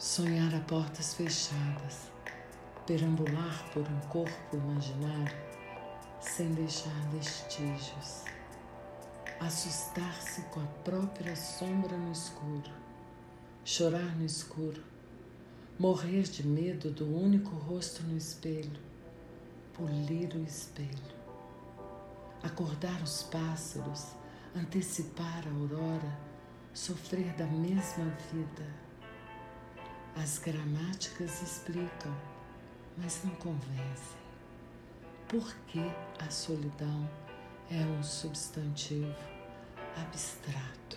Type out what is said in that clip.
Sonhar a portas fechadas, perambular por um corpo imaginário sem deixar vestígios, assustar-se com a própria sombra no escuro, chorar no escuro, morrer de medo do único rosto no espelho, polir o espelho, acordar os pássaros, antecipar a aurora, sofrer da mesma vida as gramáticas explicam, mas não convencem. Por que a solidão é um substantivo abstrato?